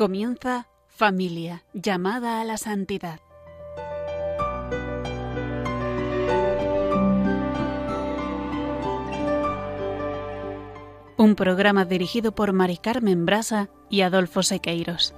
Comienza Familia, llamada a la santidad. Un programa dirigido por Mari Carmen Brasa y Adolfo Sequeiros.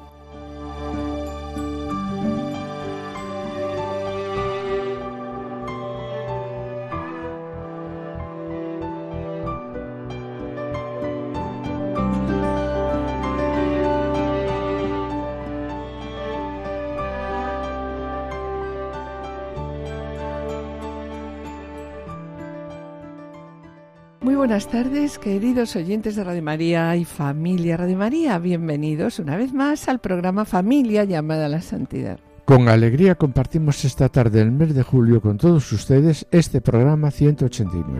Buenas tardes, queridos oyentes de Radio María y familia Radio María. Bienvenidos una vez más al programa Familia llamada a la Santidad. Con alegría compartimos esta tarde, el mes de julio, con todos ustedes este programa 189.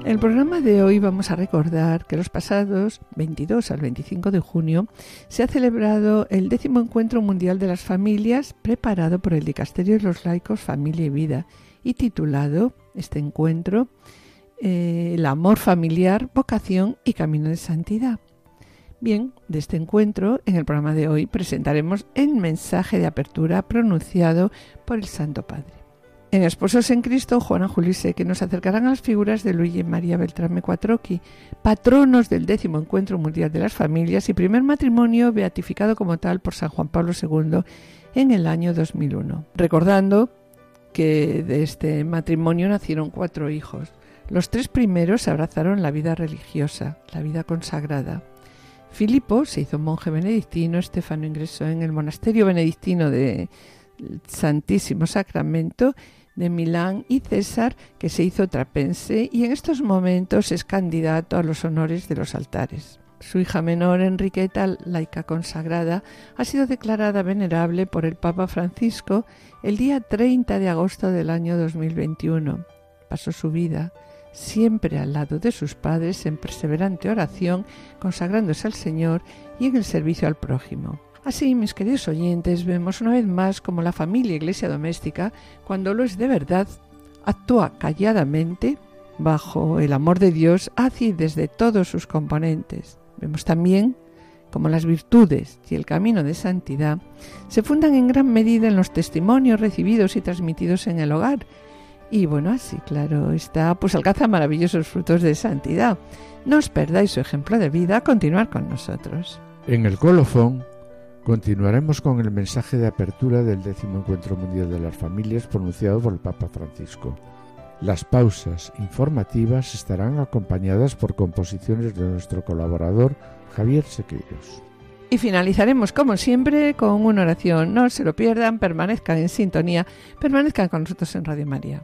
En el programa de hoy vamos a recordar que los pasados 22 al 25 de junio se ha celebrado el décimo encuentro mundial de las familias preparado por el Dicasterio de los Laicos Familia y Vida y titulado este encuentro eh, El amor familiar, vocación y camino de santidad. Bien, de este encuentro, en el programa de hoy presentaremos el mensaje de apertura pronunciado por el Santo Padre. En Esposos en Cristo, Juana Julise, que nos acercarán a las figuras de Luigi y María Beltrame Cuatroqui, patronos del décimo Encuentro Mundial de las Familias y primer matrimonio beatificado como tal por San Juan Pablo II en el año 2001. Recordando que de este matrimonio nacieron cuatro hijos. Los tres primeros abrazaron la vida religiosa, la vida consagrada. Filipo se hizo monje benedictino, Estefano ingresó en el monasterio benedictino de Santísimo Sacramento de Milán y César, que se hizo trapense y en estos momentos es candidato a los honores de los altares. Su hija menor, Enriqueta, laica consagrada, ha sido declarada venerable por el Papa Francisco el día 30 de agosto del año 2021. Pasó su vida siempre al lado de sus padres en perseverante oración, consagrándose al Señor y en el servicio al prójimo. Así, mis queridos oyentes, vemos una vez más como la familia iglesia doméstica, cuando lo es de verdad, actúa calladamente bajo el amor de Dios hacia y desde todos sus componentes. Vemos también como las virtudes y el camino de santidad se fundan en gran medida en los testimonios recibidos y transmitidos en el hogar. Y bueno, así claro está, pues alcanza maravillosos frutos de santidad. No os perdáis su ejemplo de vida, a continuar con nosotros. En el colofón continuaremos con el mensaje de apertura del décimo encuentro mundial de las familias pronunciado por el Papa Francisco. Las pausas informativas estarán acompañadas por composiciones de nuestro colaborador Javier Sequeiros. Y finalizaremos, como siempre, con una oración. No se lo pierdan, permanezcan en sintonía, permanezcan con nosotros en Radio María.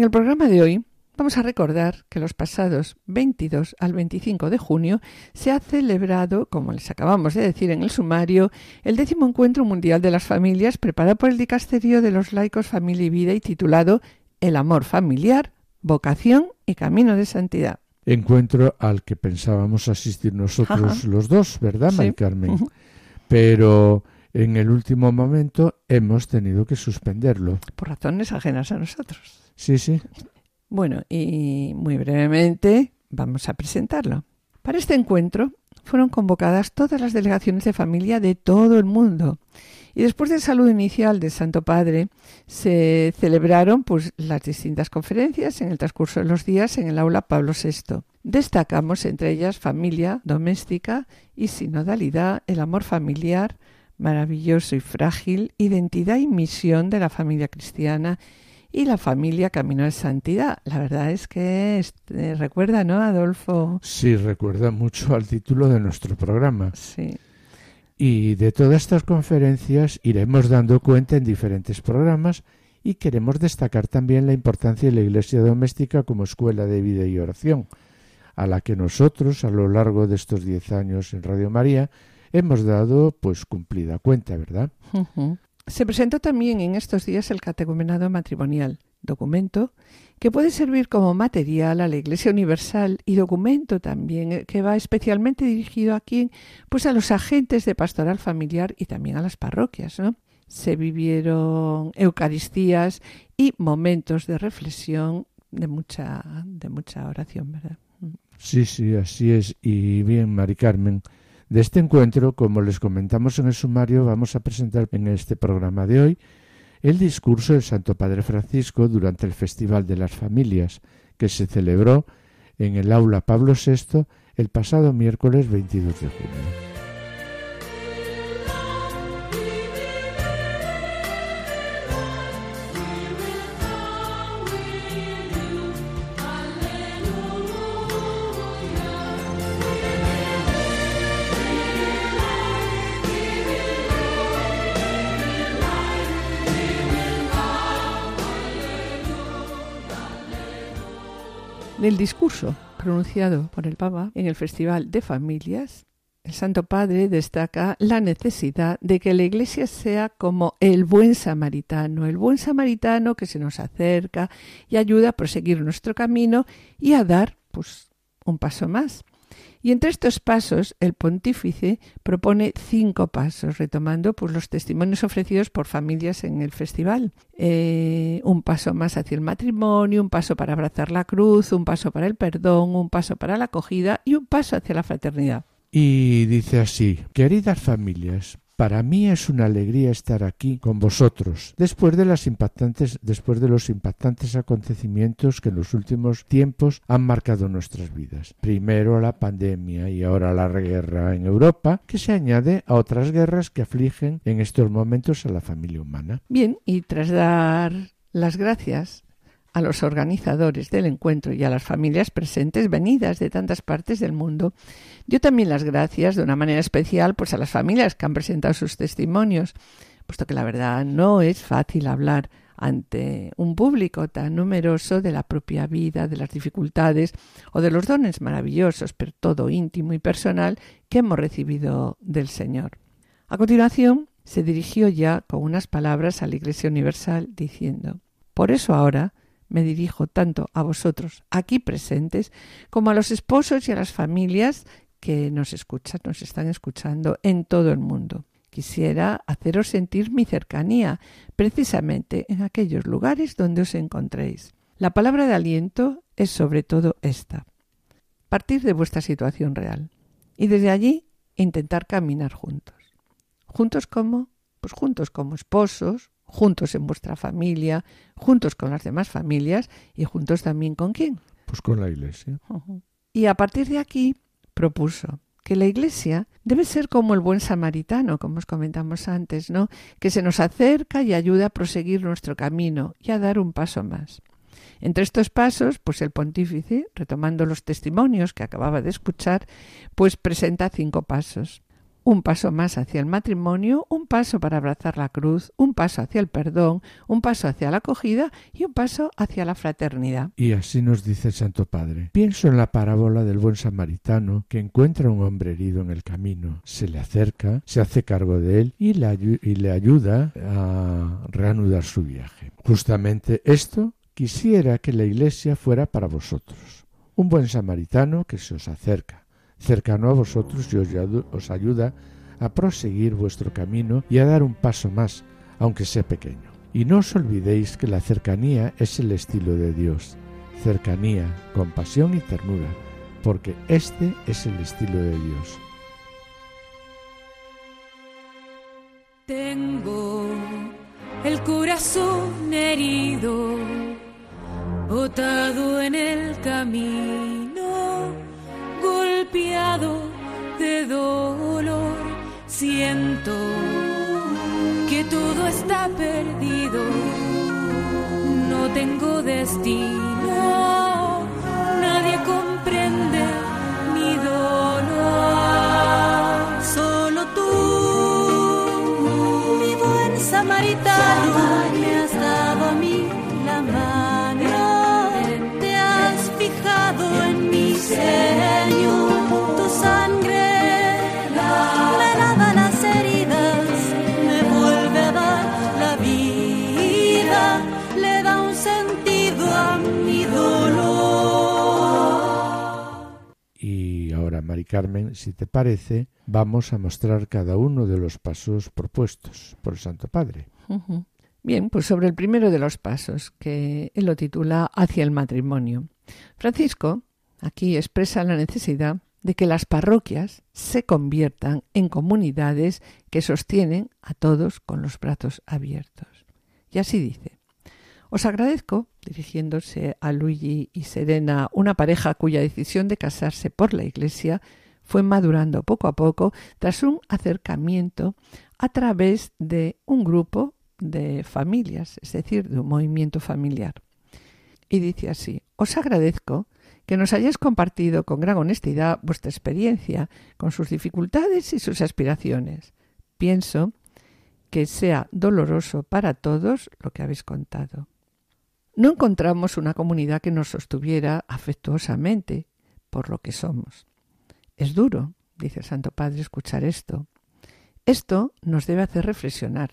En el programa de hoy vamos a recordar que los pasados 22 al 25 de junio se ha celebrado, como les acabamos de decir en el sumario, el décimo encuentro mundial de las familias preparado por el Dicasterio de los Laicos Familia y Vida y titulado El amor familiar, vocación y camino de santidad. Encuentro al que pensábamos asistir nosotros los dos, ¿verdad, sí. Carmen? Pero en el último momento hemos tenido que suspenderlo. Por razones ajenas a nosotros. Sí, sí. Bueno, y muy brevemente vamos a presentarlo. Para este encuentro fueron convocadas todas las delegaciones de familia de todo el mundo. Y después del saludo inicial del Santo Padre, se celebraron pues, las distintas conferencias en el transcurso de los días en el aula Pablo VI. Destacamos entre ellas familia, doméstica y sinodalidad, el amor familiar, maravilloso y frágil, identidad y misión de la familia cristiana y la familia Camino de Santidad. La verdad es que este, recuerda, ¿no, Adolfo? Sí, recuerda mucho al título de nuestro programa. Sí. Y de todas estas conferencias iremos dando cuenta en diferentes programas y queremos destacar también la importancia de la Iglesia doméstica como escuela de vida y oración, a la que nosotros a lo largo de estos diez años en Radio María hemos dado pues cumplida cuenta, ¿verdad? Se presentó también en estos días el catecumenado matrimonial, documento que puede servir como material a la Iglesia Universal y documento también eh, que va especialmente dirigido a quién, pues a los agentes de pastoral familiar y también a las parroquias, ¿no? Se vivieron eucaristías y momentos de reflexión de mucha de mucha oración, ¿verdad? Sí, sí, así es. Y bien, Mari Carmen, de este encuentro, como les comentamos en el sumario, vamos a presentar en este programa de hoy el discurso del Santo Padre Francisco durante el Festival de las Familias, que se celebró en el aula Pablo VI el pasado miércoles 22 de junio. En el discurso pronunciado por el Papa en el Festival de Familias, el Santo Padre destaca la necesidad de que la Iglesia sea como el buen samaritano, el buen samaritano que se nos acerca y ayuda a proseguir nuestro camino y a dar pues un paso más. Y entre estos pasos, el pontífice propone cinco pasos, retomando pues, los testimonios ofrecidos por familias en el festival. Eh, un paso más hacia el matrimonio, un paso para abrazar la cruz, un paso para el perdón, un paso para la acogida y un paso hacia la fraternidad. Y dice así, queridas familias, para mí es una alegría estar aquí con vosotros, después de las impactantes, después de los impactantes acontecimientos que en los últimos tiempos han marcado nuestras vidas. Primero la pandemia y ahora la guerra en Europa, que se añade a otras guerras que afligen en estos momentos a la familia humana. Bien, y tras dar las gracias a los organizadores del encuentro y a las familias presentes venidas de tantas partes del mundo. Dio también las gracias de una manera especial pues a las familias que han presentado sus testimonios, puesto que la verdad no es fácil hablar ante un público tan numeroso de la propia vida, de las dificultades o de los dones maravillosos, pero todo íntimo y personal que hemos recibido del Señor. A continuación, se dirigió ya con unas palabras a la Iglesia Universal diciendo, Por eso ahora me dirijo tanto a vosotros aquí presentes como a los esposos y a las familias que nos escuchan, nos están escuchando en todo el mundo. Quisiera haceros sentir mi cercanía, precisamente en aquellos lugares donde os encontréis. La palabra de aliento es sobre todo esta. Partir de vuestra situación real y desde allí intentar caminar juntos. ¿Juntos como? Pues juntos como esposos, juntos en vuestra familia, juntos con las demás familias y juntos también con quién? Pues con la Iglesia. Y a partir de aquí propuso que la Iglesia debe ser como el buen samaritano, como os comentamos antes, ¿no? Que se nos acerca y ayuda a proseguir nuestro camino y a dar un paso más. Entre estos pasos, pues el pontífice, retomando los testimonios que acababa de escuchar, pues presenta cinco pasos un paso más hacia el matrimonio, un paso para abrazar la cruz, un paso hacia el perdón, un paso hacia la acogida y un paso hacia la fraternidad. Y así nos dice el Santo Padre. Pienso en la parábola del buen samaritano que encuentra a un hombre herido en el camino, se le acerca, se hace cargo de él y le, ayuda a reanudar su viaje. Justamente esto quisiera que la Iglesia fuera para vosotros. Un buen samaritano que se os acerca cercano a vosotros y os ayuda a proseguir vuestro camino y a dar un paso más, aunque sea pequeño. Y no os olvidéis que la cercanía es el estilo de Dios. Cercanía, compasión y ternura, porque este es el estilo de Dios. Tengo el corazón herido, botado en el camino golpeado de dolor, siento que todo está perdido, no tengo destino, nadie comprende mi dolor, solo tú, mi buen samaritano, Mari Carmen, si te parece, vamos a mostrar cada uno de los pasos propuestos por el Santo Padre. Bien, pues sobre el primero de los pasos, que él lo titula Hacia el matrimonio. Francisco aquí expresa la necesidad de que las parroquias se conviertan en comunidades que sostienen a todos con los brazos abiertos. Y así dice, os agradezco, dirigiéndose a Luigi y Serena, una pareja cuya decisión de casarse por la Iglesia fue madurando poco a poco tras un acercamiento a través de un grupo de familias, es decir, de un movimiento familiar. Y dice así, os agradezco que nos hayáis compartido con gran honestidad vuestra experiencia, con sus dificultades y sus aspiraciones. Pienso que sea doloroso para todos lo que habéis contado. No encontramos una comunidad que nos sostuviera afectuosamente por lo que somos. Es duro, dice el Santo Padre, escuchar esto. Esto nos debe hacer reflexionar.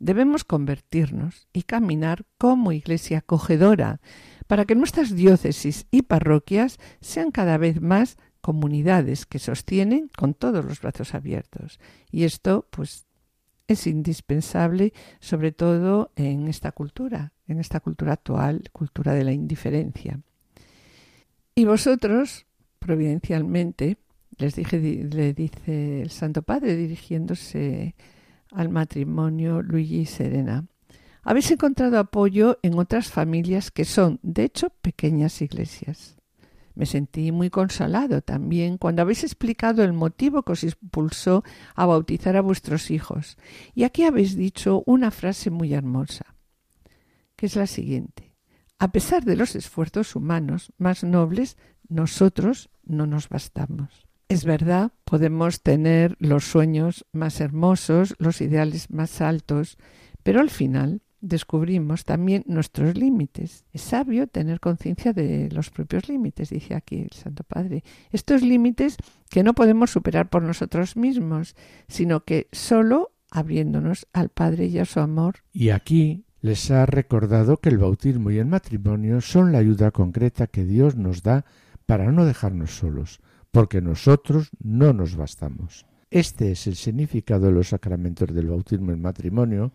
Debemos convertirnos y caminar como iglesia acogedora, para que nuestras diócesis y parroquias sean cada vez más comunidades que sostienen con todos los brazos abiertos. Y esto, pues, es indispensable, sobre todo en esta cultura, en esta cultura actual, cultura de la indiferencia. Y vosotros, providencialmente, les dije, le dice el Santo Padre dirigiéndose al matrimonio Luigi y Serena, habéis encontrado apoyo en otras familias que son, de hecho, pequeñas iglesias. Me sentí muy consolado también cuando habéis explicado el motivo que os impulsó a bautizar a vuestros hijos. Y aquí habéis dicho una frase muy hermosa, que es la siguiente. A pesar de los esfuerzos humanos más nobles, nosotros no nos bastamos. Es verdad, podemos tener los sueños más hermosos, los ideales más altos, pero al final descubrimos también nuestros límites. Es sabio tener conciencia de los propios límites, dice aquí el Santo Padre. Estos límites que no podemos superar por nosotros mismos, sino que solo abriéndonos al Padre y a su amor. Y aquí les ha recordado que el bautismo y el matrimonio son la ayuda concreta que Dios nos da para no dejarnos solos, porque nosotros no nos bastamos. Este es el significado de los sacramentos del bautismo y el matrimonio,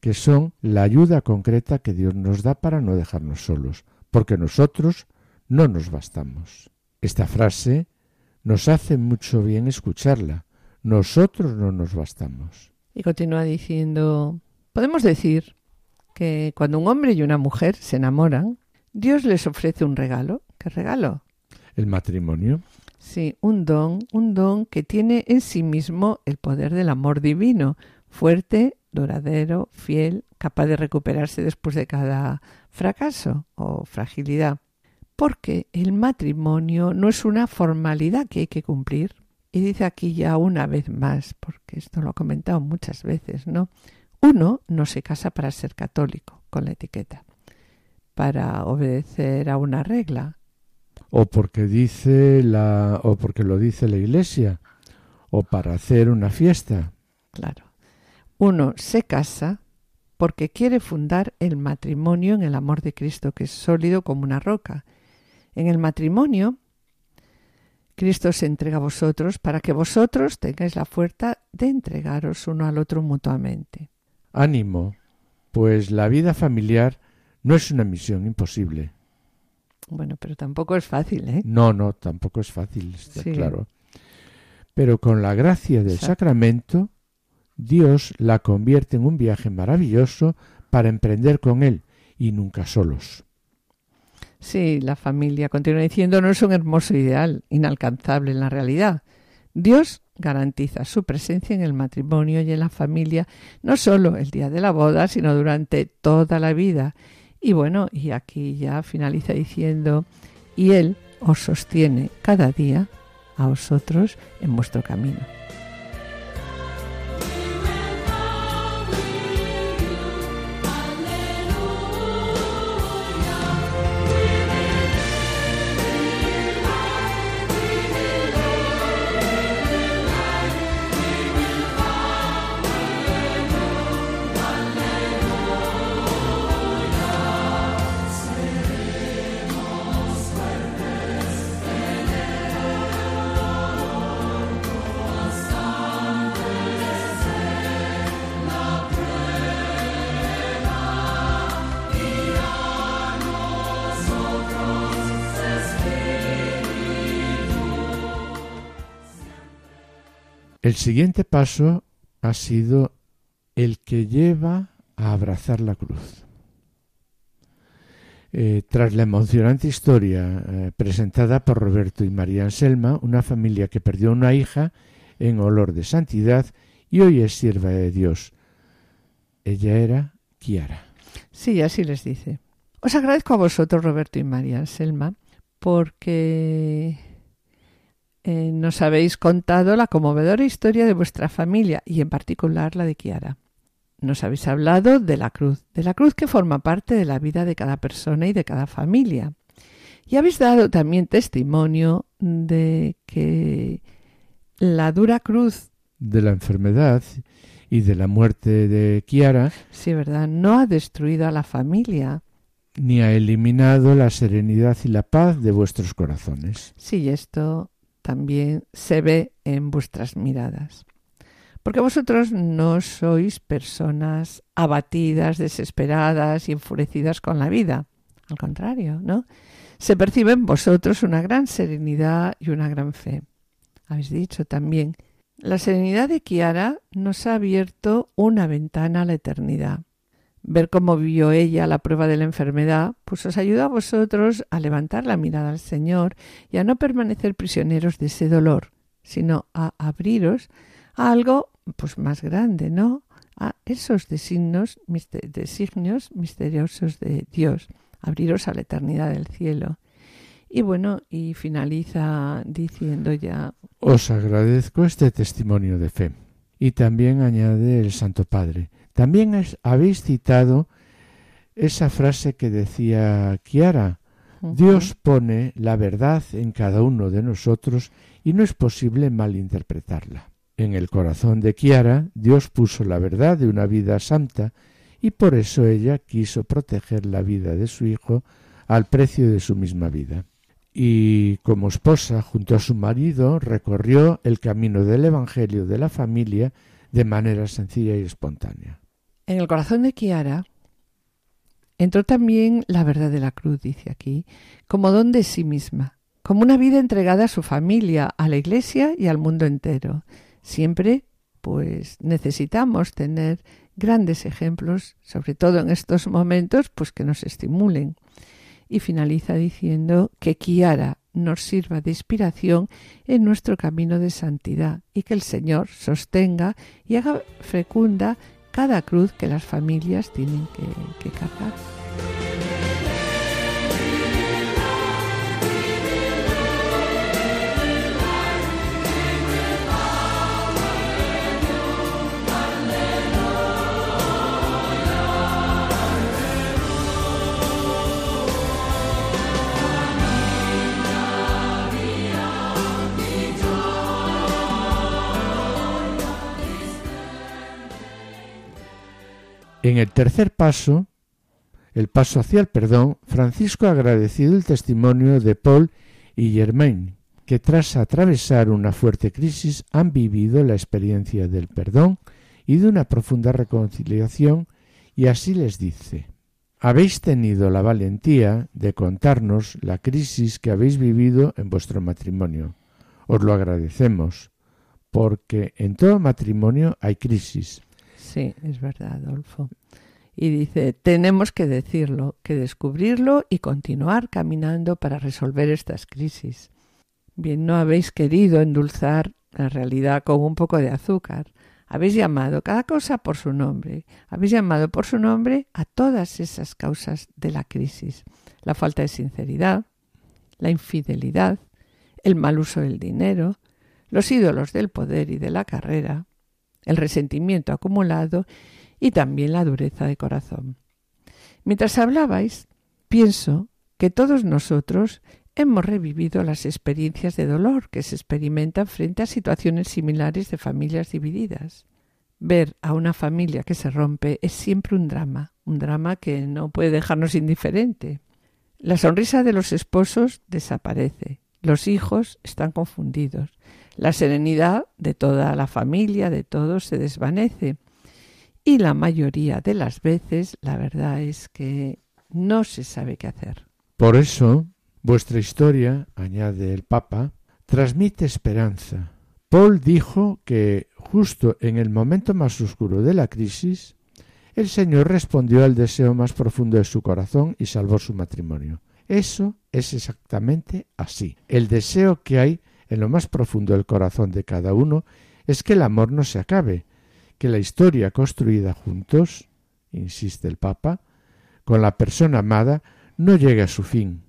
que son la ayuda concreta que Dios nos da para no dejarnos solos, porque nosotros no nos bastamos. Esta frase nos hace mucho bien escucharla. Nosotros no nos bastamos. Y continúa diciendo, podemos decir que cuando un hombre y una mujer se enamoran, Dios les ofrece un regalo. ¿Qué regalo? El matrimonio. Sí, un don, un don que tiene en sí mismo el poder del amor divino, fuerte, duradero, fiel, capaz de recuperarse después de cada fracaso o fragilidad. Porque el matrimonio no es una formalidad que hay que cumplir. Y dice aquí ya una vez más, porque esto lo he comentado muchas veces, ¿no? Uno no se casa para ser católico, con la etiqueta, para obedecer a una regla. O porque dice la, o porque lo dice la iglesia, o para hacer una fiesta. Claro. Uno se casa porque quiere fundar el matrimonio en el amor de Cristo, que es sólido como una roca. En el matrimonio, Cristo se entrega a vosotros para que vosotros tengáis la fuerza de entregaros uno al otro mutuamente. Ánimo, pues la vida familiar no es una misión imposible. Bueno, pero tampoco es fácil, ¿eh? No, no, tampoco es fácil, está claro. Pero con la gracia del sacramento Dios la convierte en un viaje maravilloso para emprender con Él y nunca solos. Sí, la familia, continúa diciendo, no es un hermoso ideal, inalcanzable en la realidad. Dios garantiza su presencia en el matrimonio y en la familia, no solo el día de la boda, sino durante toda la vida. Y bueno, y aquí ya finaliza diciendo, y Él os sostiene cada día a vosotros en vuestro camino. El siguiente paso ha sido el que lleva a abrazar la cruz. Eh, tras la emocionante historia eh, presentada por Roberto y María Anselma, una familia que perdió una hija en olor de santidad y hoy es sierva de Dios. Ella era Kiara. Sí, así les dice. Os agradezco a vosotros, Roberto y María Anselma, porque eh, nos habéis contado la conmovedora historia de vuestra familia y en particular la de Kiara. Nos habéis hablado de la cruz, de la cruz que forma parte de la vida de cada persona y de cada familia. Y habéis dado también testimonio de que la dura cruz de la enfermedad y de la muerte de Kiara, sí, ¿verdad? No ha destruido a la familia. ni ha eliminado la serenidad y la paz de vuestros corazones. Sí, esto también se ve en vuestras miradas. Porque vosotros no sois personas abatidas, desesperadas y enfurecidas con la vida. Al contrario, ¿no? Se percibe en vosotros una gran serenidad y una gran fe. Habéis dicho también, la serenidad de Kiara nos ha abierto una ventana a la eternidad. Ver cómo vivió ella la prueba de la enfermedad, pues os ayuda a vosotros a levantar la mirada al Señor y a no permanecer prisioneros de ese dolor, sino a abriros a algo pues más grande, ¿no? A esos designios, designios misteriosos de Dios, abriros a la eternidad del cielo. Y bueno, y finaliza diciendo ya. Os agradezco este testimonio de fe. Y también añade el Santo Padre. También es- habéis citado esa frase que decía Kiara. Dios pone la verdad en cada uno de nosotros y no es posible malinterpretarla. En el corazón de Kiara, Dios puso la verdad de una vida santa y por eso ella quiso proteger la vida de su hijo al precio de su misma vida. Y como esposa, junto a su marido, recorrió el camino del Evangelio de la familia de manera sencilla y espontánea. En el corazón de Kiara entró también la verdad de la cruz, dice aquí, como don de sí misma, como una vida entregada a su familia, a la iglesia y al mundo entero. Siempre, pues, necesitamos tener grandes ejemplos, sobre todo en estos momentos, pues que nos estimulen. Y finaliza diciendo que Kiara nos sirva de inspiración en nuestro camino de santidad y que el Señor sostenga y haga fecunda cada cruz que las familias tienen que, que cargar. En el tercer paso, el paso hacia el perdón, Francisco ha agradecido el testimonio de Paul y Germain, que tras atravesar una fuerte crisis han vivido la experiencia del perdón y de una profunda reconciliación, y así les dice Habéis tenido la valentía de contarnos la crisis que habéis vivido en vuestro matrimonio. Os lo agradecemos, porque en todo matrimonio hay crisis, Sí, es verdad, Adolfo. Y dice, tenemos que decirlo, que descubrirlo y continuar caminando para resolver estas crisis. Bien, no habéis querido endulzar la realidad con un poco de azúcar. Habéis llamado cada cosa por su nombre. Habéis llamado por su nombre a todas esas causas de la crisis. La falta de sinceridad, la infidelidad, el mal uso del dinero, los ídolos del poder y de la carrera, el resentimiento acumulado y también la dureza de corazón. Mientras hablabais, pienso que todos nosotros hemos revivido las experiencias de dolor que se experimentan frente a situaciones similares de familias divididas. Ver a una familia que se rompe es siempre un drama, un drama que no puede dejarnos indiferente. La sonrisa de los esposos desaparece, los hijos están confundidos, la serenidad de toda la familia, de todos, se desvanece. Y la mayoría de las veces la verdad es que no se sabe qué hacer. Por eso, vuestra historia, añade el Papa, transmite esperanza, Paul dijo que justo en el momento más oscuro de la crisis, el Señor respondió al deseo más profundo de su corazón y salvó su matrimonio. Eso es exactamente así. El deseo que hay en lo más profundo del corazón de cada uno es que el amor no se acabe, que la historia construida juntos, insiste el Papa, con la persona amada, no llegue a su fin,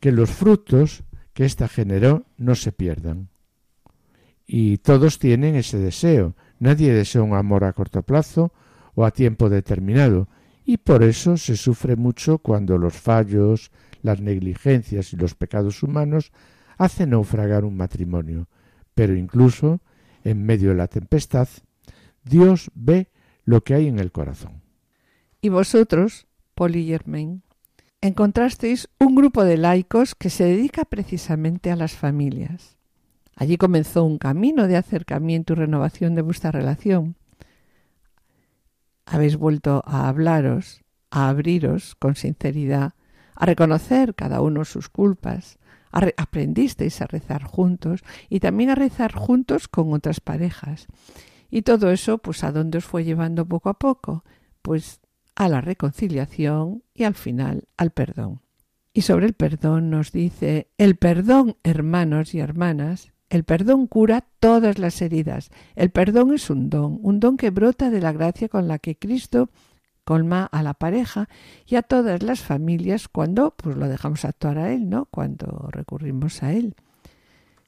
que los frutos que ésta generó no se pierdan. Y todos tienen ese deseo. Nadie desea un amor a corto plazo o a tiempo determinado, y por eso se sufre mucho cuando los fallos, las negligencias y los pecados humanos hacen naufragar un matrimonio. Pero incluso, en medio de la tempestad, Dios ve lo que hay en el corazón. Y vosotros, Paul Germain, encontrasteis un grupo de laicos que se dedica precisamente a las familias. Allí comenzó un camino de acercamiento y renovación de vuestra relación. Habéis vuelto a hablaros, a abriros con sinceridad, a reconocer cada uno sus culpas, aprendisteis a rezar juntos y también a rezar juntos con otras parejas. Y todo eso, pues, ¿a dónde os fue llevando poco a poco? Pues a la reconciliación y al final al perdón. Y sobre el perdón nos dice, el perdón, hermanos y hermanas, el perdón cura todas las heridas. El perdón es un don, un don que brota de la gracia con la que Cristo colma a la pareja y a todas las familias cuando pues lo dejamos actuar a él, ¿no? Cuando recurrimos a él.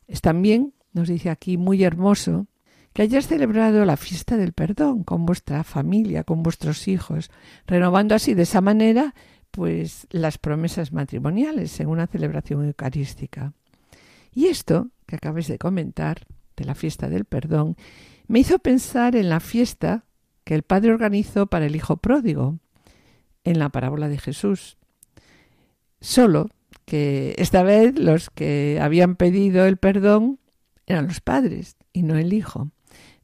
Es también, nos dice aquí, muy hermoso que hayas celebrado la fiesta del perdón con vuestra familia, con vuestros hijos, renovando así de esa manera pues las promesas matrimoniales en una celebración eucarística. Y esto que acabáis de comentar de la fiesta del perdón me hizo pensar en la fiesta que el Padre organizó para el Hijo pródigo en la parábola de Jesús. Solo que esta vez los que habían pedido el perdón eran los padres y no el Hijo.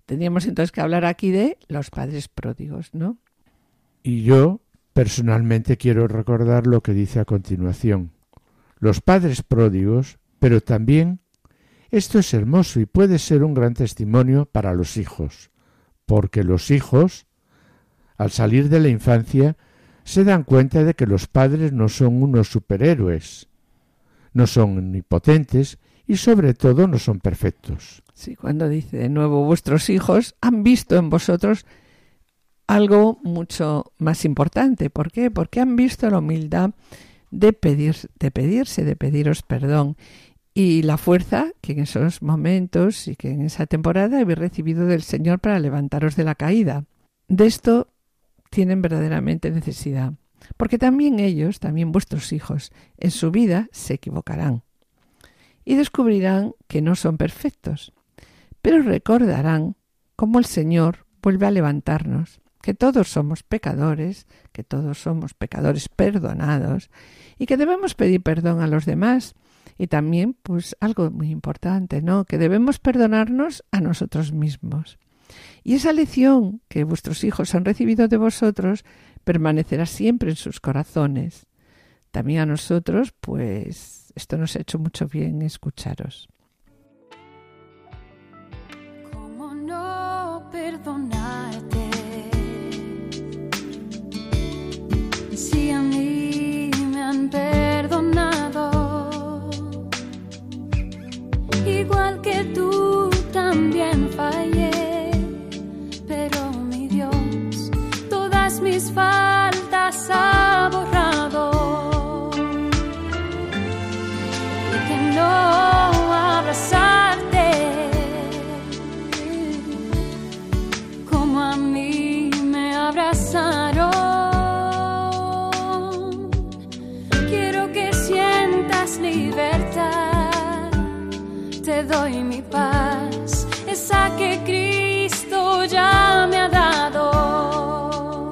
Tendríamos entonces que hablar aquí de los padres pródigos, ¿no? Y yo personalmente quiero recordar lo que dice a continuación. Los padres pródigos, pero también esto es hermoso y puede ser un gran testimonio para los hijos porque los hijos, al salir de la infancia, se dan cuenta de que los padres no son unos superhéroes, no son omnipotentes y sobre todo no son perfectos. Sí, cuando dice de nuevo vuestros hijos han visto en vosotros algo mucho más importante. ¿Por qué? Porque han visto la humildad de pedir, de pedirse, de pediros perdón y la fuerza que en esos momentos y que en esa temporada habéis recibido del Señor para levantaros de la caída. De esto tienen verdaderamente necesidad, porque también ellos, también vuestros hijos, en su vida se equivocarán y descubrirán que no son perfectos, pero recordarán cómo el Señor vuelve a levantarnos, que todos somos pecadores, que todos somos pecadores perdonados y que debemos pedir perdón a los demás y también, pues algo muy importante, ¿no? Que debemos perdonarnos a nosotros mismos. Y esa lección que vuestros hijos han recibido de vosotros permanecerá siempre en sus corazones. También a nosotros, pues esto nos ha hecho mucho bien escucharos. ¿Cómo no perdonarte? Que tú también fallé, pero mi Dios todas mis faltas mi paz, que Cristo ya me ha dado.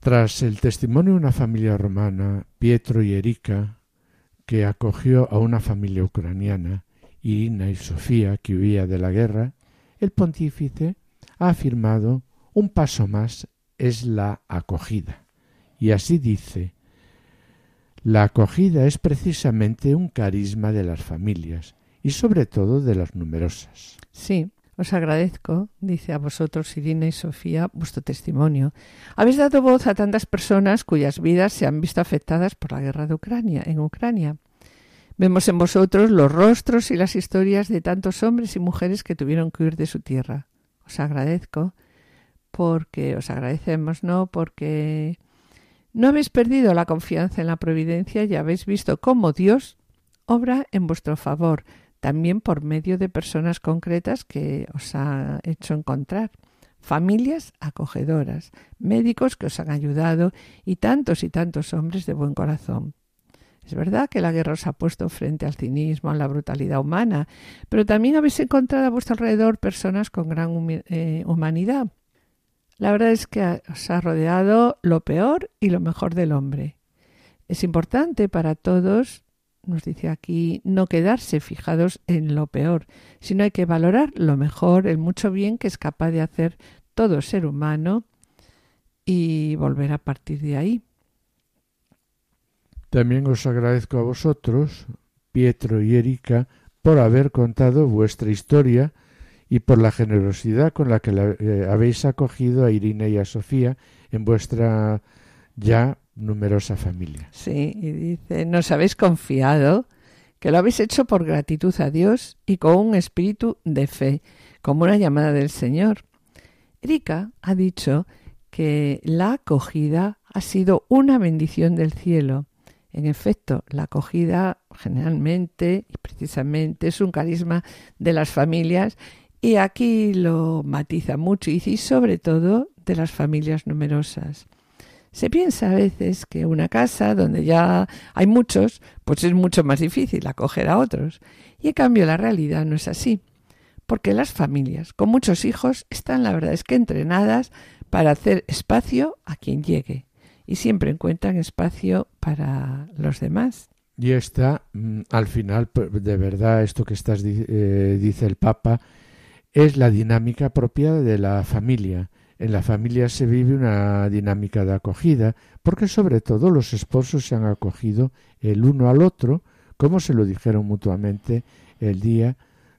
Tras el testimonio de una familia romana, Pietro y Erika, que acogió a una familia ucraniana, Irina y Sofía, que huía de la guerra, el pontífice ha afirmado un paso más es la acogida. Y así dice, La acogida es precisamente un carisma de las familias y sobre todo de las numerosas. Sí, os agradezco, dice a vosotros, Irina y Sofía, vuestro testimonio. Habéis dado voz a tantas personas cuyas vidas se han visto afectadas por la guerra de Ucrania, en Ucrania. Vemos en vosotros los rostros y las historias de tantos hombres y mujeres que tuvieron que huir de su tierra. Os agradezco porque os agradecemos, ¿no? Porque no habéis perdido la confianza en la providencia y habéis visto cómo Dios obra en vuestro favor, también por medio de personas concretas que os ha hecho encontrar, familias acogedoras, médicos que os han ayudado y tantos y tantos hombres de buen corazón. Es verdad que la guerra os ha puesto frente al cinismo, a la brutalidad humana, pero también habéis encontrado a vuestro alrededor personas con gran eh, humanidad, la verdad es que os ha rodeado lo peor y lo mejor del hombre. Es importante para todos, nos dice aquí, no quedarse fijados en lo peor, sino hay que valorar lo mejor, el mucho bien que es capaz de hacer todo ser humano y volver a partir de ahí. También os agradezco a vosotros, Pietro y Erika, por haber contado vuestra historia y por la generosidad con la que eh, habéis acogido a Irina y a Sofía en vuestra ya numerosa familia. Sí, y dice, nos habéis confiado que lo habéis hecho por gratitud a Dios y con un espíritu de fe, como una llamada del Señor. Erika ha dicho que la acogida ha sido una bendición del cielo. En efecto, la acogida generalmente y precisamente es un carisma de las familias y aquí lo matiza mucho y sobre todo de las familias numerosas. Se piensa a veces que una casa donde ya hay muchos, pues es mucho más difícil acoger a otros. Y en cambio la realidad no es así. Porque las familias con muchos hijos están, la verdad es que entrenadas para hacer espacio a quien llegue. Y siempre encuentran espacio para los demás. Y está, mm, al final, de verdad, esto que estás, eh, dice el Papa, es la dinámica propia de la familia. En la familia se vive una dinámica de acogida, porque sobre todo los esposos se han acogido el uno al otro, como se lo dijeron mutuamente el día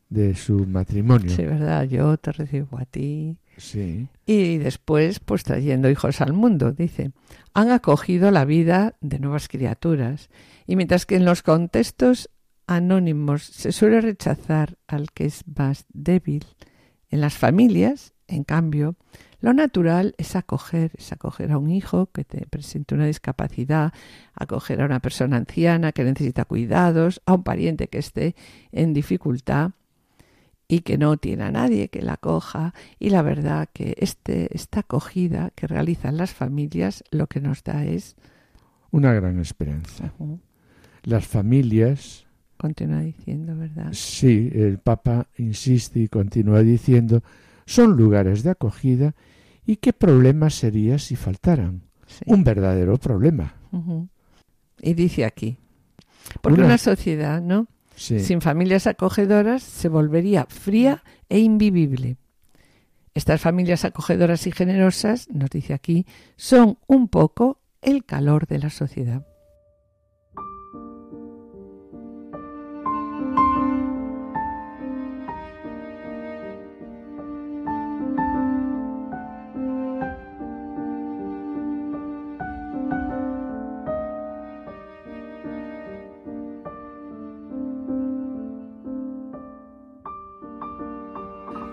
de su matrimonio. Sí, verdad, yo te recibo a ti. Sí. Y después, pues trayendo hijos al mundo, dice, han acogido la vida de nuevas criaturas. Y mientras que en los contextos anónimos se suele rechazar al que es más débil. En las familias, en cambio, lo natural es acoger, es acoger a un hijo que te presente una discapacidad, acoger a una persona anciana que necesita cuidados, a un pariente que esté en dificultad y que no tiene a nadie que la acoja. Y la verdad que este, esta acogida que realizan las familias lo que nos da es una gran esperanza. Las familias Continúa diciendo, ¿verdad? Sí, el Papa insiste y continúa diciendo, son lugares de acogida y qué problema sería si faltaran. Un verdadero problema. Y dice aquí, porque una, sociedad, ¿no? Sin familias acogedoras se volvería fría e invivible. Estas familias acogedoras y generosas, nos dice aquí, son un poco el calor de la sociedad.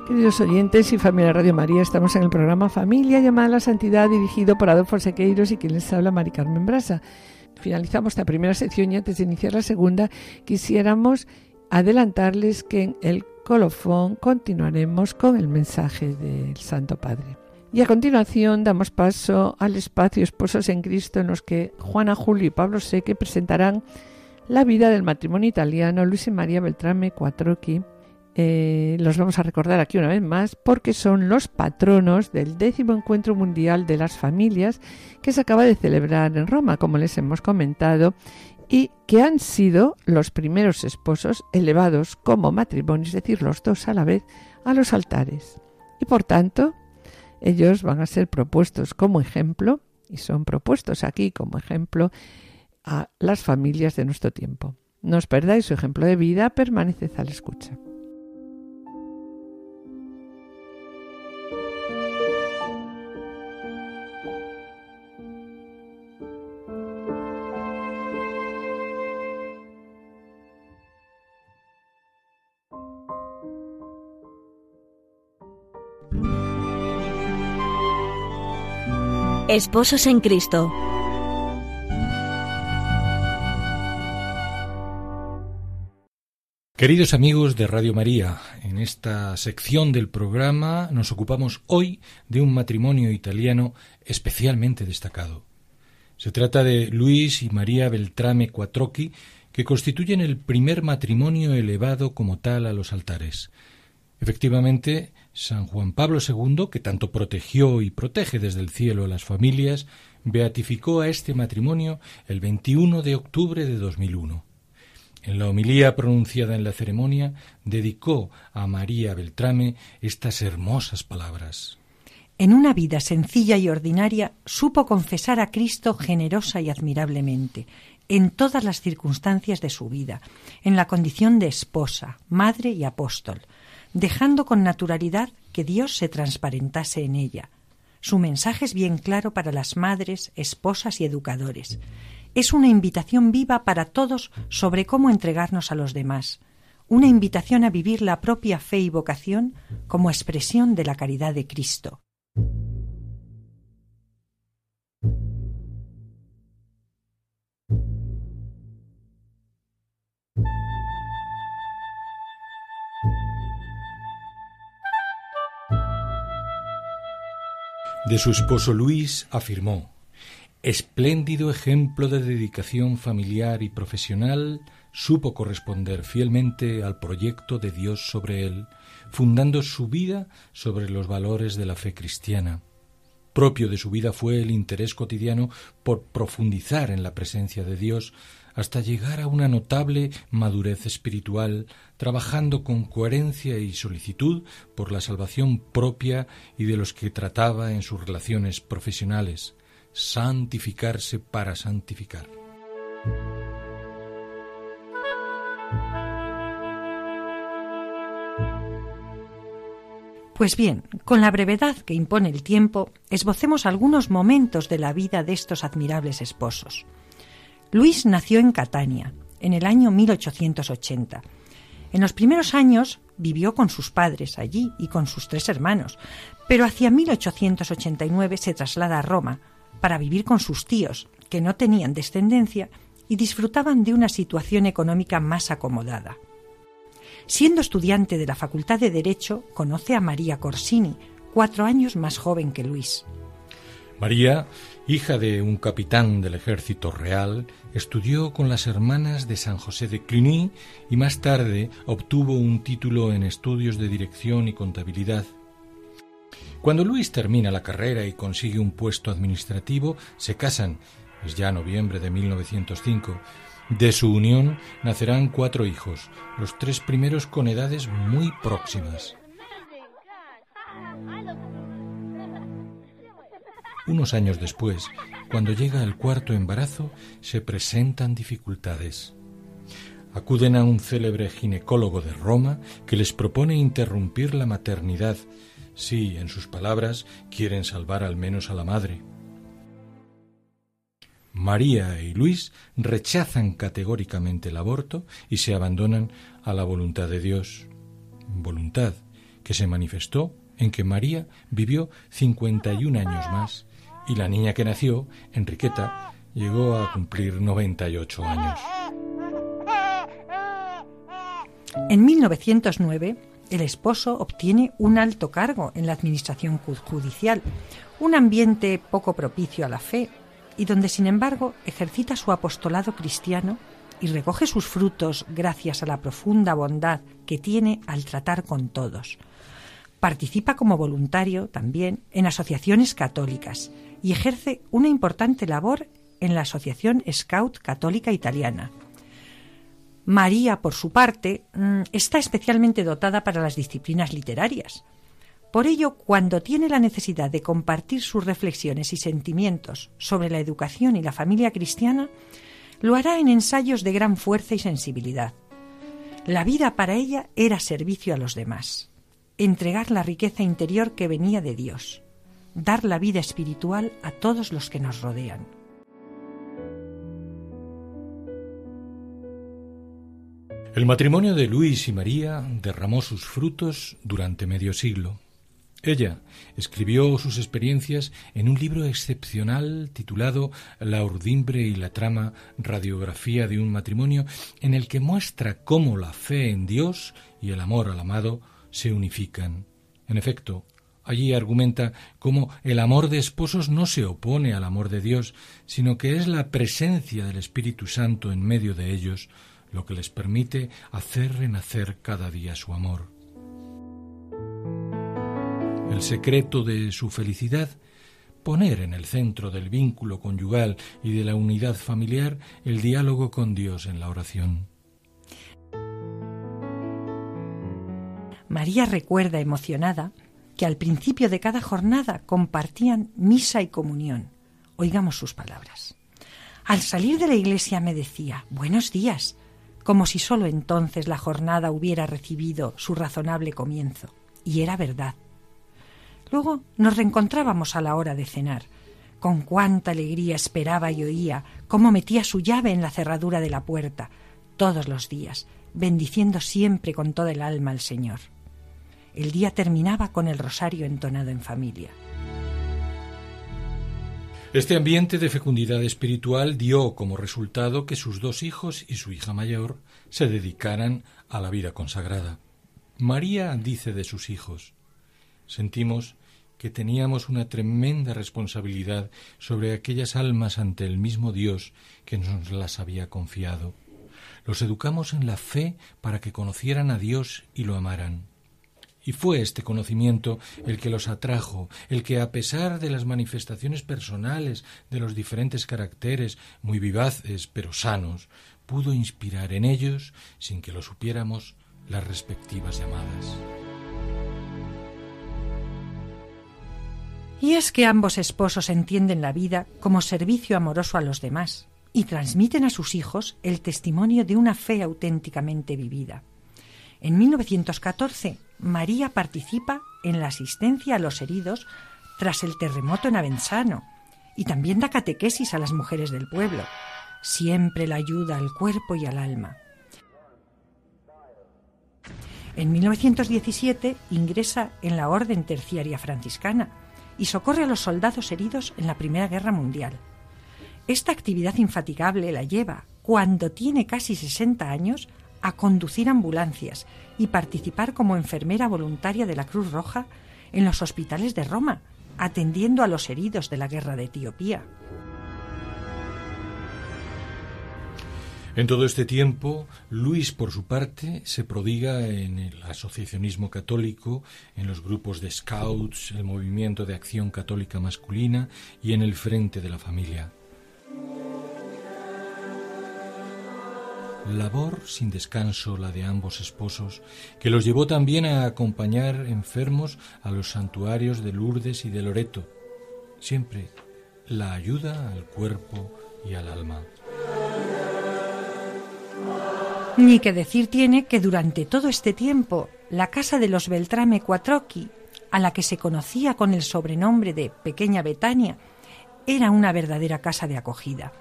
Queridos oyentes y familia Radio María, estamos en el programa Familia llamada a la Santidad, dirigido por Adolfo Sequeiros y quien les habla, Mari Carmen Brasa. Finalizamos esta primera sección y antes de iniciar la segunda, quisiéramos adelantarles que en el colofón continuaremos con el mensaje del Santo Padre. Y a continuación damos paso al espacio Esposos en Cristo en los que Juana Julio y Pablo Seque presentarán la vida del matrimonio italiano Luis y María Beltrame Quattrocchi eh, los vamos a recordar aquí una vez más porque son los patronos del décimo encuentro mundial de las familias que se acaba de celebrar en Roma, como les hemos comentado, y que han sido los primeros esposos elevados como matrimonio, es decir, los dos a la vez, a los altares. Y por tanto, ellos van a ser propuestos como ejemplo, y son propuestos aquí como ejemplo, a las familias de nuestro tiempo. No os perdáis su ejemplo de vida, permaneced a la escucha. Esposos en Cristo. Queridos amigos de Radio María, en esta sección del programa nos ocupamos hoy de un matrimonio italiano especialmente destacado. Se trata de Luis y María Beltrame Quattrocchi, que constituyen el primer matrimonio elevado como tal a los altares. Efectivamente, San Juan Pablo II, que tanto protegió y protege desde el cielo a las familias, beatificó a este matrimonio el 21 de octubre de 2001. En la homilía pronunciada en la ceremonia, dedicó a María Beltrame estas hermosas palabras. En una vida sencilla y ordinaria supo confesar a Cristo generosa y admirablemente, en todas las circunstancias de su vida, en la condición de esposa, madre y apóstol, dejando con naturalidad que Dios se transparentase en ella. Su mensaje es bien claro para las madres, esposas y educadores. Es una invitación viva para todos sobre cómo entregarnos a los demás, una invitación a vivir la propia fe y vocación como expresión de la caridad de Cristo. De su esposo Luis afirmó Espléndido ejemplo de dedicación familiar y profesional, supo corresponder fielmente al proyecto de Dios sobre él, fundando su vida sobre los valores de la fe cristiana. Propio de su vida fue el interés cotidiano por profundizar en la presencia de Dios hasta llegar a una notable madurez espiritual, trabajando con coherencia y solicitud por la salvación propia y de los que trataba en sus relaciones profesionales, santificarse para santificar. Pues bien, con la brevedad que impone el tiempo, esbocemos algunos momentos de la vida de estos admirables esposos. Luis nació en Catania, en el año 1880. En los primeros años vivió con sus padres allí y con sus tres hermanos, pero hacia 1889 se traslada a Roma para vivir con sus tíos, que no tenían descendencia y disfrutaban de una situación económica más acomodada. Siendo estudiante de la Facultad de Derecho, conoce a María Corsini, cuatro años más joven que Luis. María, hija de un capitán del ejército real, estudió con las hermanas de San José de Cluny y más tarde obtuvo un título en estudios de dirección y contabilidad. Cuando Luis termina la carrera y consigue un puesto administrativo, se casan, es ya noviembre de 1905. De su unión nacerán cuatro hijos, los tres primeros con edades muy próximas. Unos años después, cuando llega el cuarto embarazo, se presentan dificultades. Acuden a un célebre ginecólogo de Roma que les propone interrumpir la maternidad si, en sus palabras, quieren salvar al menos a la madre. María y Luis rechazan categóricamente el aborto y se abandonan a la voluntad de Dios, voluntad que se manifestó en que María vivió 51 años más y la niña que nació, Enriqueta, llegó a cumplir 98 años. En 1909, el esposo obtiene un alto cargo en la administración judicial, un ambiente poco propicio a la fe, y donde, sin embargo, ejercita su apostolado cristiano y recoge sus frutos gracias a la profunda bondad que tiene al tratar con todos. Participa como voluntario también en asociaciones católicas y ejerce una importante labor en la Asociación Scout Católica Italiana. María, por su parte, mm, está especialmente dotada para las disciplinas literarias. Por ello, cuando tiene la necesidad de compartir sus reflexiones y sentimientos sobre la educación y la familia cristiana, lo hará en ensayos de gran fuerza y sensibilidad. La vida para ella era servicio a los demás, entregar la riqueza interior que venía de Dios, dar la vida espiritual a todos los que nos rodean. El matrimonio de Luis y María derramó sus frutos durante medio siglo. Ella escribió sus experiencias en un libro excepcional titulado La urdimbre y la trama, radiografía de un matrimonio, en el que muestra cómo la fe en Dios y el amor al amado se unifican. En efecto, allí argumenta cómo el amor de esposos no se opone al amor de Dios, sino que es la presencia del Espíritu Santo en medio de ellos lo que les permite hacer renacer cada día su amor. El secreto de su felicidad, poner en el centro del vínculo conyugal y de la unidad familiar el diálogo con Dios en la oración. María recuerda emocionada que al principio de cada jornada compartían misa y comunión. Oigamos sus palabras. Al salir de la iglesia me decía, buenos días, como si sólo entonces la jornada hubiera recibido su razonable comienzo. Y era verdad. Luego nos reencontrábamos a la hora de cenar. Con cuánta alegría esperaba y oía cómo metía su llave en la cerradura de la puerta, todos los días, bendiciendo siempre con toda el alma al Señor. El día terminaba con el rosario entonado en familia. Este ambiente de fecundidad espiritual dio como resultado que sus dos hijos y su hija mayor se dedicaran a la vida consagrada. María dice de sus hijos, sentimos que teníamos una tremenda responsabilidad sobre aquellas almas ante el mismo Dios que nos las había confiado. Los educamos en la fe para que conocieran a Dios y lo amaran. Y fue este conocimiento el que los atrajo, el que a pesar de las manifestaciones personales de los diferentes caracteres, muy vivaces pero sanos, pudo inspirar en ellos, sin que lo supiéramos, las respectivas llamadas. Y es que ambos esposos entienden la vida como servicio amoroso a los demás y transmiten a sus hijos el testimonio de una fe auténticamente vivida. En 1914, María participa en la asistencia a los heridos tras el terremoto en Avensano y también da catequesis a las mujeres del pueblo. Siempre la ayuda al cuerpo y al alma. En 1917 ingresa en la Orden Terciaria Franciscana y socorre a los soldados heridos en la Primera Guerra Mundial. Esta actividad infatigable la lleva, cuando tiene casi 60 años, a conducir ambulancias y participar como enfermera voluntaria de la Cruz Roja en los hospitales de Roma, atendiendo a los heridos de la guerra de Etiopía. En todo este tiempo, Luis, por su parte, se prodiga en el asociacionismo católico, en los grupos de scouts, el movimiento de acción católica masculina y en el frente de la familia. Labor sin descanso la de ambos esposos, que los llevó también a acompañar enfermos a los santuarios de Lourdes y de Loreto. Siempre la ayuda al cuerpo y al alma. Ni que decir tiene que durante todo este tiempo la casa de los Beltrame Quattrocchi, a la que se conocía con el sobrenombre de Pequeña Betania, era una verdadera casa de acogida.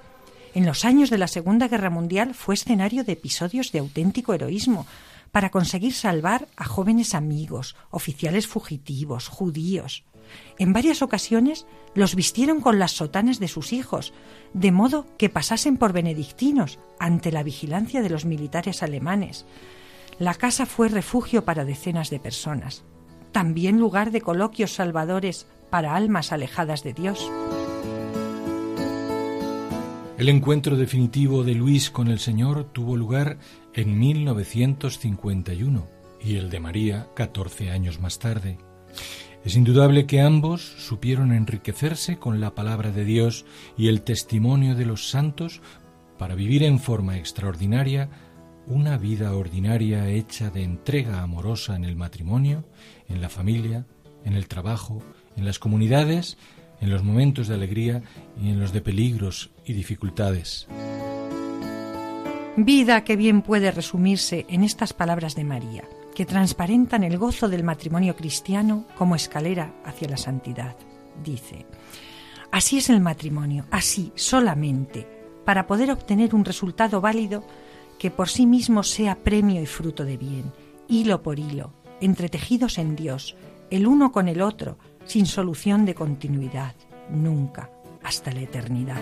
En los años de la Segunda Guerra Mundial fue escenario de episodios de auténtico heroísmo para conseguir salvar a jóvenes amigos, oficiales fugitivos, judíos. En varias ocasiones los vistieron con las sotanas de sus hijos, de modo que pasasen por benedictinos ante la vigilancia de los militares alemanes. La casa fue refugio para decenas de personas, también lugar de coloquios salvadores para almas alejadas de Dios. El encuentro definitivo de Luis con el Señor tuvo lugar en 1951 y el de María 14 años más tarde. Es indudable que ambos supieron enriquecerse con la palabra de Dios y el testimonio de los santos para vivir en forma extraordinaria una vida ordinaria hecha de entrega amorosa en el matrimonio, en la familia, en el trabajo, en las comunidades, en los momentos de alegría y en los de peligros y dificultades. Vida que bien puede resumirse en estas palabras de María, que transparentan el gozo del matrimonio cristiano como escalera hacia la santidad. Dice, así es el matrimonio, así solamente, para poder obtener un resultado válido que por sí mismo sea premio y fruto de bien, hilo por hilo, entretejidos en Dios, el uno con el otro, sin solución de continuidad, nunca, hasta la eternidad.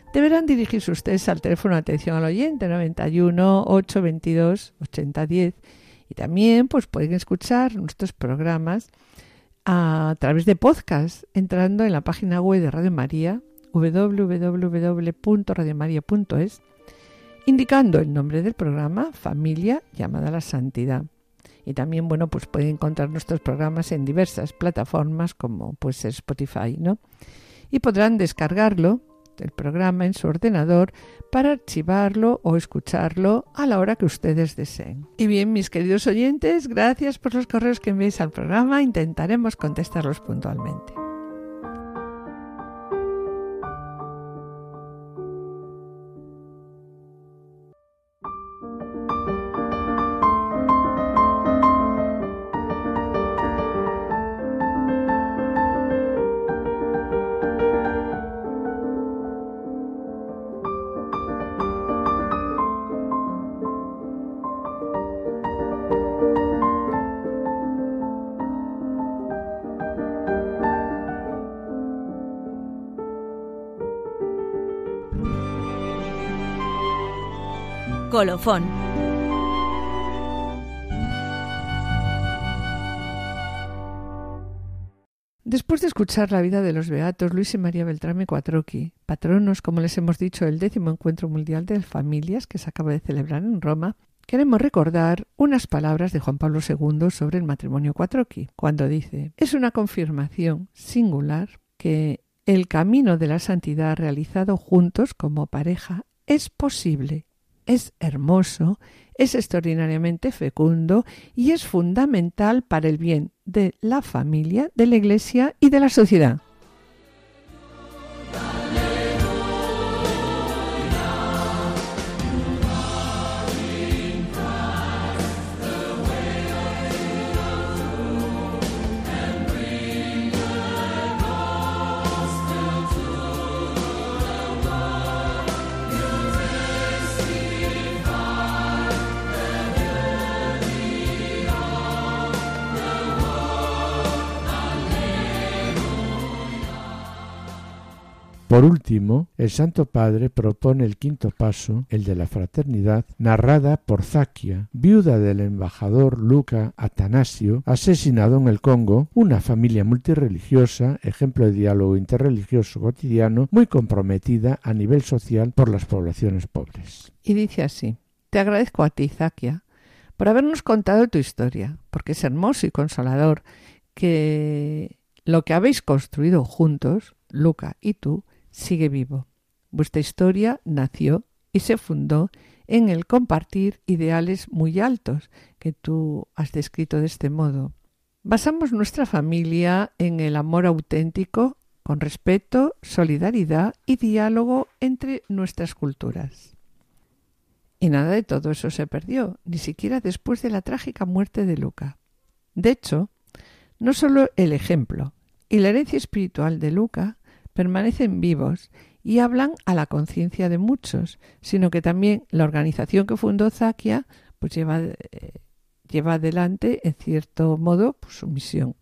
deberán dirigirse ustedes al teléfono de atención al oyente 91 822 8010 y también pues pueden escuchar nuestros programas a través de podcast entrando en la página web de Radio María www.radiomaria.es indicando el nombre del programa Familia llamada a la Santidad. Y también, bueno, pues pueden encontrar nuestros programas en diversas plataformas como pues Spotify, ¿no? Y podrán descargarlo el programa en su ordenador para archivarlo o escucharlo a la hora que ustedes deseen. Y bien, mis queridos oyentes, gracias por los correos que enviáis al programa. Intentaremos contestarlos puntualmente. Después de escuchar la vida de los beatos Luis y María Beltrame Cuatroqui, patronos, como les hemos dicho, del décimo encuentro mundial de familias que se acaba de celebrar en Roma, queremos recordar unas palabras de Juan Pablo II sobre el matrimonio Cuatroqui, cuando dice: Es una confirmación singular que el camino de la santidad realizado juntos como pareja es posible es hermoso, es extraordinariamente fecundo y es fundamental para el bien de la familia, de la Iglesia y de la sociedad. Por último, el Santo Padre propone el quinto paso, el de la fraternidad, narrada por Zaquia, viuda del embajador Luca Atanasio, asesinado en el Congo, una familia multireligiosa, ejemplo de diálogo interreligioso cotidiano, muy comprometida a nivel social por las poblaciones pobres. Y dice así, te agradezco a ti, Zaquia, por habernos contado tu historia, porque es hermoso y consolador que lo que habéis construido juntos, Luca y tú, sigue vivo. Vuestra historia nació y se fundó en el compartir ideales muy altos que tú has descrito de este modo. Basamos nuestra familia en el amor auténtico con respeto, solidaridad y diálogo entre nuestras culturas. Y nada de todo eso se perdió, ni siquiera después de la trágica muerte de Luca. De hecho, no solo el ejemplo y la herencia espiritual de Luca permanecen vivos y hablan a la conciencia de muchos, sino que también la organización que fundó Zakia pues lleva, eh, lleva adelante en cierto modo pues, su misión.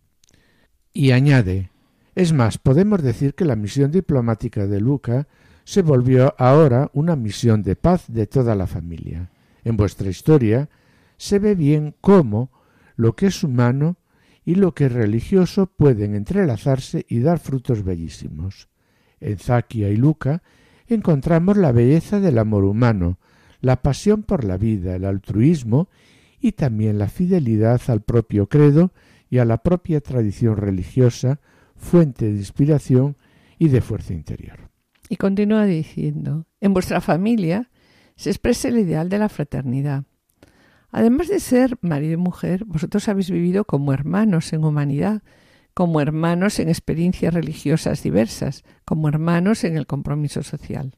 Y añade, es más, podemos decir que la misión diplomática de Luca se volvió ahora una misión de paz de toda la familia. En vuestra historia se ve bien cómo lo que es humano y lo que es religioso pueden entrelazarse y dar frutos bellísimos. En Zaquia y Luca encontramos la belleza del amor humano, la pasión por la vida, el altruismo y también la fidelidad al propio credo y a la propia tradición religiosa, fuente de inspiración y de fuerza interior. Y continúa diciendo, en vuestra familia se expresa el ideal de la fraternidad. Además de ser marido y mujer, vosotros habéis vivido como hermanos en humanidad, como hermanos en experiencias religiosas diversas, como hermanos en el compromiso social.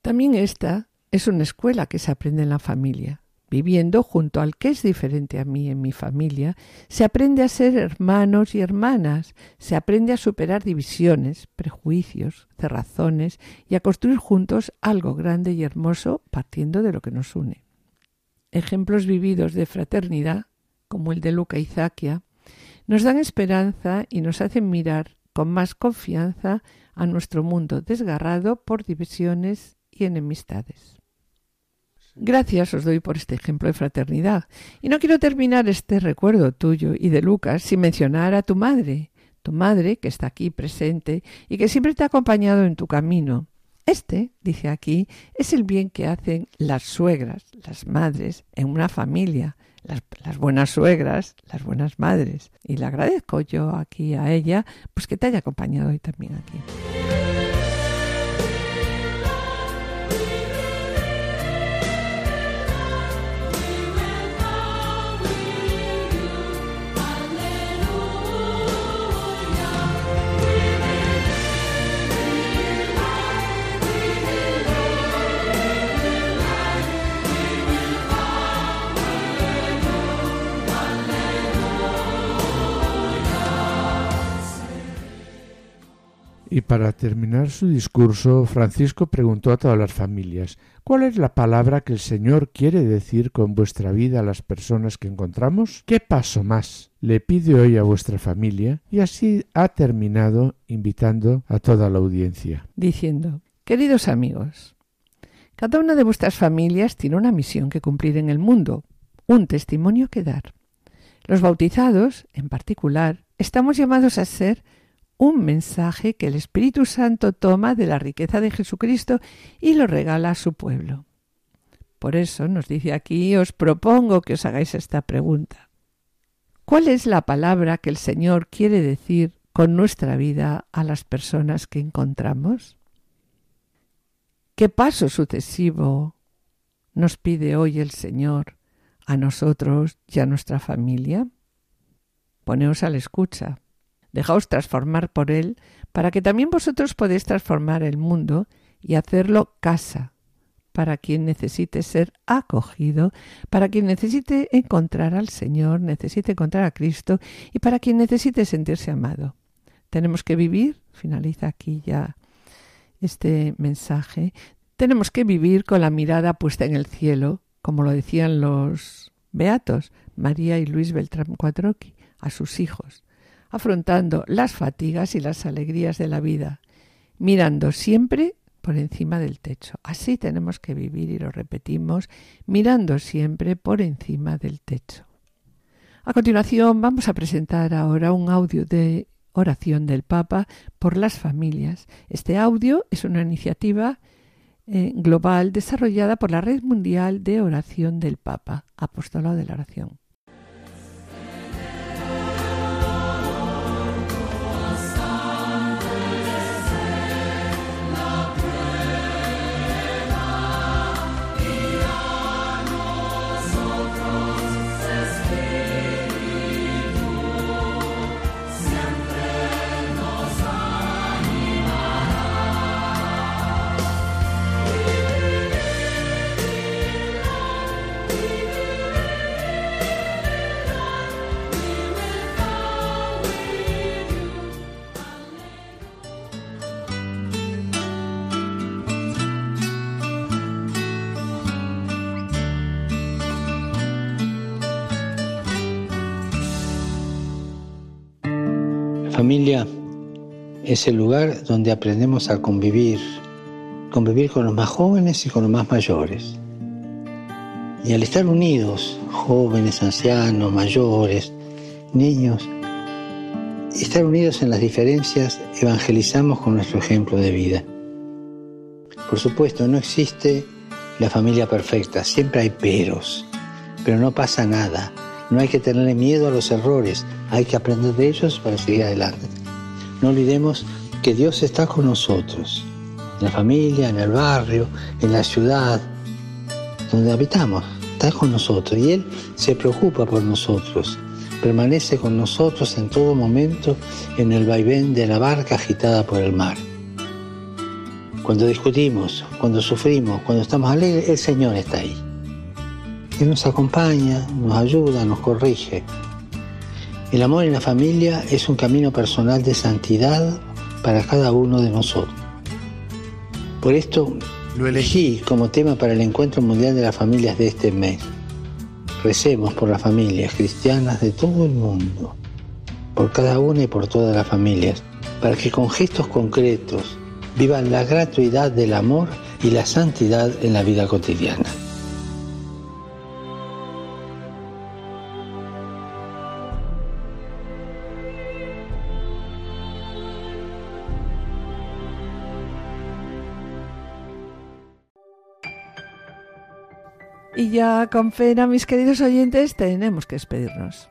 También esta es una escuela que se aprende en la familia. Viviendo junto al que es diferente a mí en mi familia, se aprende a ser hermanos y hermanas, se aprende a superar divisiones, prejuicios, cerrazones y a construir juntos algo grande y hermoso partiendo de lo que nos une. Ejemplos vividos de fraternidad, como el de Luca y Zaquia, nos dan esperanza y nos hacen mirar con más confianza a nuestro mundo desgarrado por divisiones y enemistades. Gracias os doy por este ejemplo de fraternidad. Y no quiero terminar este recuerdo tuyo y de Lucas sin mencionar a tu madre, tu madre que está aquí presente y que siempre te ha acompañado en tu camino. Este, dice aquí, es el bien que hacen las suegras, las madres, en una familia, las, buenas suegras, las buenas madres. Y le agradezco yo aquí a ella, pues que te haya acompañado hoy también aquí. Y para terminar su discurso, Francisco preguntó a todas las familias ¿Cuál es la palabra que el Señor quiere decir con vuestra vida a las personas que encontramos? ¿Qué paso más le pide hoy a vuestra familia? Y así ha terminado invitando a toda la audiencia. Diciendo Queridos amigos, cada una de vuestras familias tiene una misión que cumplir en el mundo, un testimonio que dar. Los bautizados, en particular, estamos llamados a ser un mensaje que el Espíritu Santo toma de la riqueza de Jesucristo y lo regala a su pueblo. Por eso nos dice aquí, os propongo que os hagáis esta pregunta. ¿Cuál es la palabra que el Señor quiere decir con nuestra vida a las personas que encontramos? ¿Qué paso sucesivo nos pide hoy el Señor a nosotros y a nuestra familia? Poneos a la escucha Dejaos transformar por Él, para que también vosotros podéis transformar el mundo y hacerlo casa, para quien necesite ser acogido, para quien necesite encontrar al Señor, necesite encontrar a Cristo y para quien necesite sentirse amado. Tenemos que vivir, finaliza aquí ya este mensaje, tenemos que vivir con la mirada puesta en el cielo, como lo decían los beatos, María y Luis Beltrán Cuatroqui, a sus hijos afrontando las fatigas y las alegrías de la vida, mirando siempre por encima del techo. Así tenemos que vivir y lo repetimos, mirando siempre por encima del techo. A continuación vamos a presentar ahora un audio de oración del Papa por las familias. Este audio es una iniciativa eh, global desarrollada por la Red Mundial de Oración del Papa, Apostolado de la Oración. Familia es el lugar donde aprendemos a convivir, convivir con los más jóvenes y con los más mayores. Y al estar unidos, jóvenes, ancianos, mayores, niños, estar unidos en las diferencias, evangelizamos con nuestro ejemplo de vida. Por supuesto, no existe la familia perfecta, siempre hay peros, pero no pasa nada. No hay que tenerle miedo a los errores, hay que aprender de ellos para seguir adelante. No olvidemos que Dios está con nosotros, en la familia, en el barrio, en la ciudad, donde habitamos, está con nosotros y Él se preocupa por nosotros, permanece con nosotros en todo momento en el vaivén de la barca agitada por el mar. Cuando discutimos, cuando sufrimos, cuando estamos alegres, el Señor está ahí. Él nos acompaña, nos ayuda, nos corrige. El amor en la familia es un camino personal de santidad para cada uno de nosotros. Por esto lo elegí como tema para el Encuentro Mundial de las Familias de este mes. Recemos por las familias cristianas de todo el mundo, por cada una y por todas las familias, para que con gestos concretos vivan la gratuidad del amor y la santidad en la vida cotidiana. Ya con pena, mis queridos oyentes, tenemos que despedirnos.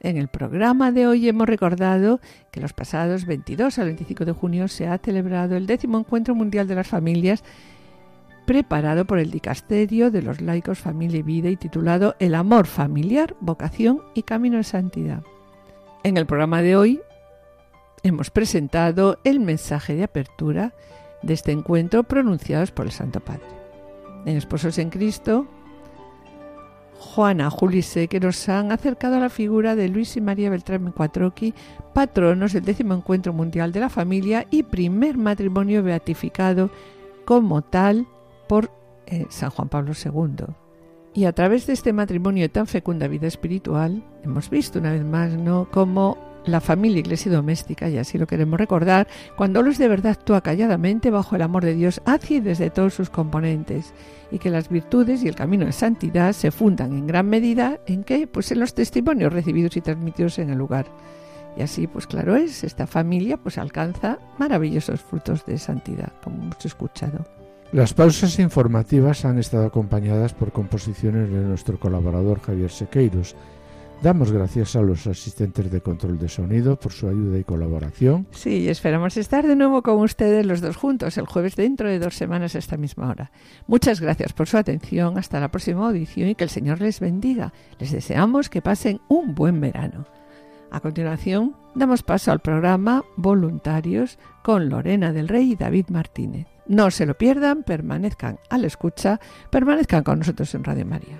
En el programa de hoy hemos recordado que los pasados 22 al 25 de junio se ha celebrado el décimo Encuentro Mundial de las Familias preparado por el Dicasterio de los Laicos Familia y Vida y titulado El amor familiar, vocación y camino de santidad. En el programa de hoy hemos presentado el mensaje de apertura de este encuentro pronunciados por el Santo Padre. En Esposos en Cristo Juana, Julise, que nos han acercado a la figura de Luis y María Beltrán Cuatroqui, patronos del décimo encuentro mundial de la familia y primer matrimonio beatificado como tal por eh, San Juan Pablo II. Y a través de este matrimonio tan fecunda vida espiritual, hemos visto una vez más ¿no? cómo la familia, iglesia doméstica, y así lo queremos recordar, cuando los de verdad actúa calladamente bajo el amor de Dios hacia y desde todos sus componentes, y que las virtudes y el camino de santidad se fundan en gran medida en que, pues en los testimonios recibidos y transmitidos en el lugar. Y así, pues claro es, esta familia pues alcanza maravillosos frutos de santidad, como hemos escuchado. Las pausas informativas han estado acompañadas por composiciones de nuestro colaborador Javier Sequeiros, Damos gracias a los asistentes de control de sonido por su ayuda y colaboración. Sí, esperamos estar de nuevo con ustedes los dos juntos el jueves dentro de dos semanas a esta misma hora. Muchas gracias por su atención, hasta la próxima audición y que el Señor les bendiga. Les deseamos que pasen un buen verano. A continuación, damos paso al programa Voluntarios con Lorena del Rey y David Martínez. No se lo pierdan, permanezcan a la escucha, permanezcan con nosotros en Radio María.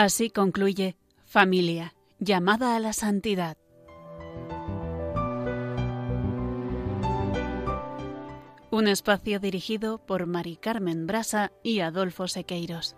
Así concluye Familia, llamada a la santidad. Un espacio dirigido por Mari Carmen Brasa y Adolfo Sequeiros.